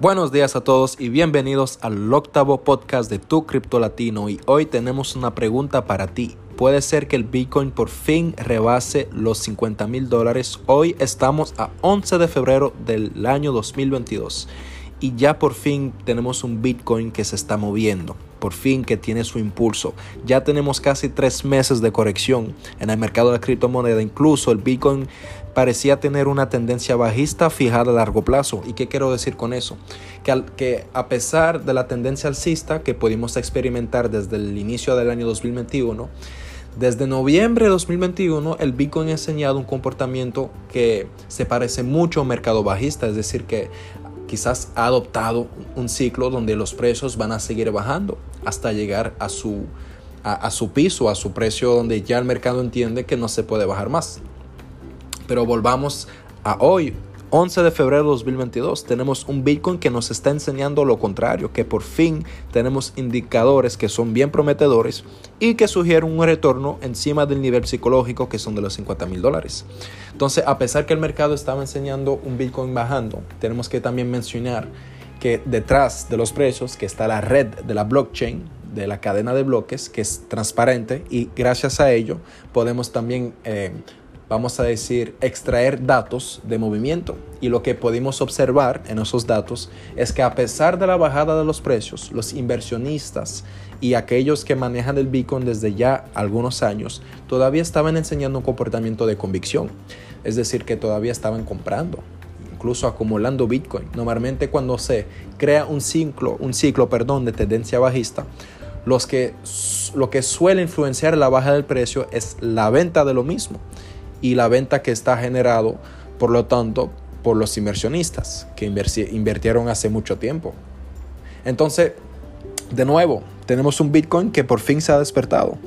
Buenos días a todos y bienvenidos al octavo podcast de Tu Cripto Latino y hoy tenemos una pregunta para ti. Puede ser que el Bitcoin por fin rebase los 50 mil dólares. Hoy estamos a 11 de febrero del año 2022 y ya por fin tenemos un Bitcoin que se está moviendo por fin que tiene su impulso. Ya tenemos casi tres meses de corrección en el mercado de la criptomoneda. Incluso el Bitcoin parecía tener una tendencia bajista fijada a largo plazo. ¿Y qué quiero decir con eso? Que, que a pesar de la tendencia alcista que pudimos experimentar desde el inicio del año 2021, desde noviembre de 2021 el Bitcoin ha enseñado un comportamiento que se parece mucho a un mercado bajista, es decir, que quizás ha adoptado un ciclo donde los precios van a seguir bajando hasta llegar a su, a, su piso, a su precio donde ya el mercado entiende que no se puede bajar más. Pero volvamos a hoy, 11 de febrero de 2022, tenemos un Bitcoin que nos está enseñando lo contrario, que por fin tenemos indicadores que son bien prometedores y que sugieren un retorno encima del nivel psicológico que son de los 50 mil dólares. Entonces, a pesar que el mercado estaba enseñando un Bitcoin bajando, tenemos que también mencionar que detrás de los precios que está la red de la blockchain, de la cadena de bloques, que es transparente y gracias a ello podemos también, eh, vamos a decir, extraer datos de movimiento. Y lo que pudimos observar en esos datos es que a pesar de la bajada de los precios, los inversionistas y aquellos que manejan el Bitcoin desde ya algunos años todavía estaban enseñando un comportamiento de convicción. Es decir, que todavía estaban comprando incluso acumulando Bitcoin. Normalmente cuando se crea un ciclo, un ciclo perdón, de tendencia bajista, los que, lo que suele influenciar la baja del precio es la venta de lo mismo y la venta que está generado, por lo tanto, por los inversionistas que invirtieron hace mucho tiempo. Entonces, de nuevo, tenemos un Bitcoin que por fin se ha despertado.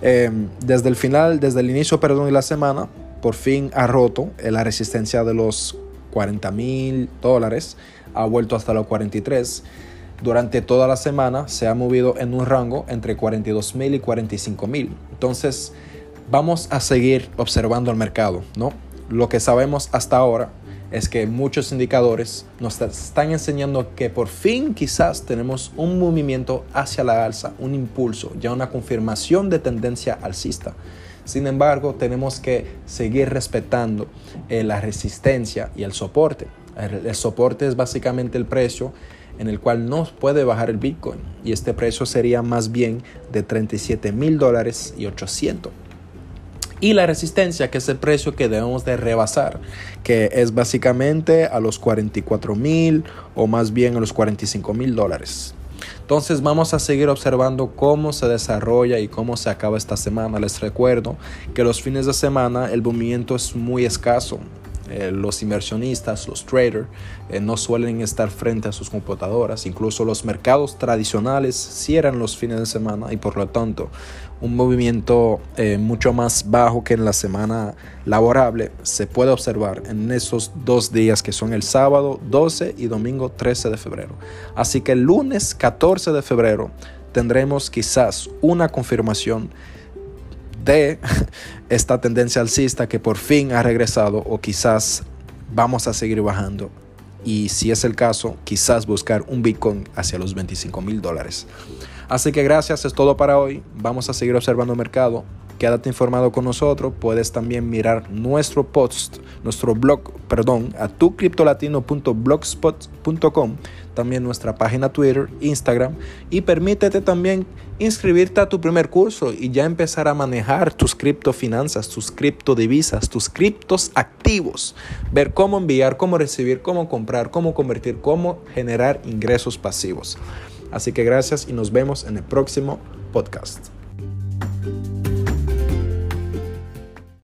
Em, desde el final, desde el inicio, perdón, de la semana, por fin ha roto la resistencia de los 40 mil dólares, ha vuelto hasta los 43. Durante toda la semana se ha movido en un rango entre 42 mil y 45 mil. Entonces, vamos a seguir observando el mercado, ¿no? Lo que sabemos hasta ahora es que muchos indicadores nos están enseñando que por fin quizás tenemos un movimiento hacia la alza, un impulso, ya una confirmación de tendencia alcista. Sin embargo, tenemos que seguir respetando eh, la resistencia y el soporte. El, soporte es básicamente el precio en el cual no puede bajar el Bitcoin y este precio sería más bien de 37 mil dólares y 800 y la resistencia, que es el precio que debemos de rebasar, que es básicamente a los 44 mil o más bien a los 45 mil dólares. Entonces vamos a seguir observando cómo se desarrolla y cómo se acaba esta semana. Les recuerdo que los fines de semana el movimiento es muy escaso. Eh, los inversionistas, los traders, eh, no suelen estar frente a sus computadoras. Incluso los mercados tradicionales cierran los fines de semana y por lo tanto un movimiento eh, mucho más bajo que en la semana laborable se puede observar en esos dos días que son el sábado 12 y domingo 13 de febrero. Así que el lunes 14 de febrero tendremos quizás una confirmación de esta tendencia alcista que por fin ha regresado o quizás vamos a seguir bajando y si es el caso, quizás buscar un Bitcoin hacia los 25 mil dólares. Así que gracias, es todo para hoy. Vamos a seguir observando el mercado. Quédate informado con nosotros. Puedes también mirar nuestro post, nuestro blog, perdón, a tucriptolatino.blogspot.com, también nuestra página Twitter, Instagram y permítete también inscribirte a tu primer curso y ya empezar a manejar tus criptofinanzas, tus criptodivisas, tus criptos activos, ver cómo enviar, cómo recibir, cómo comprar, cómo convertir, cómo generar ingresos pasivos. Así que gracias y nos vemos en el próximo podcast.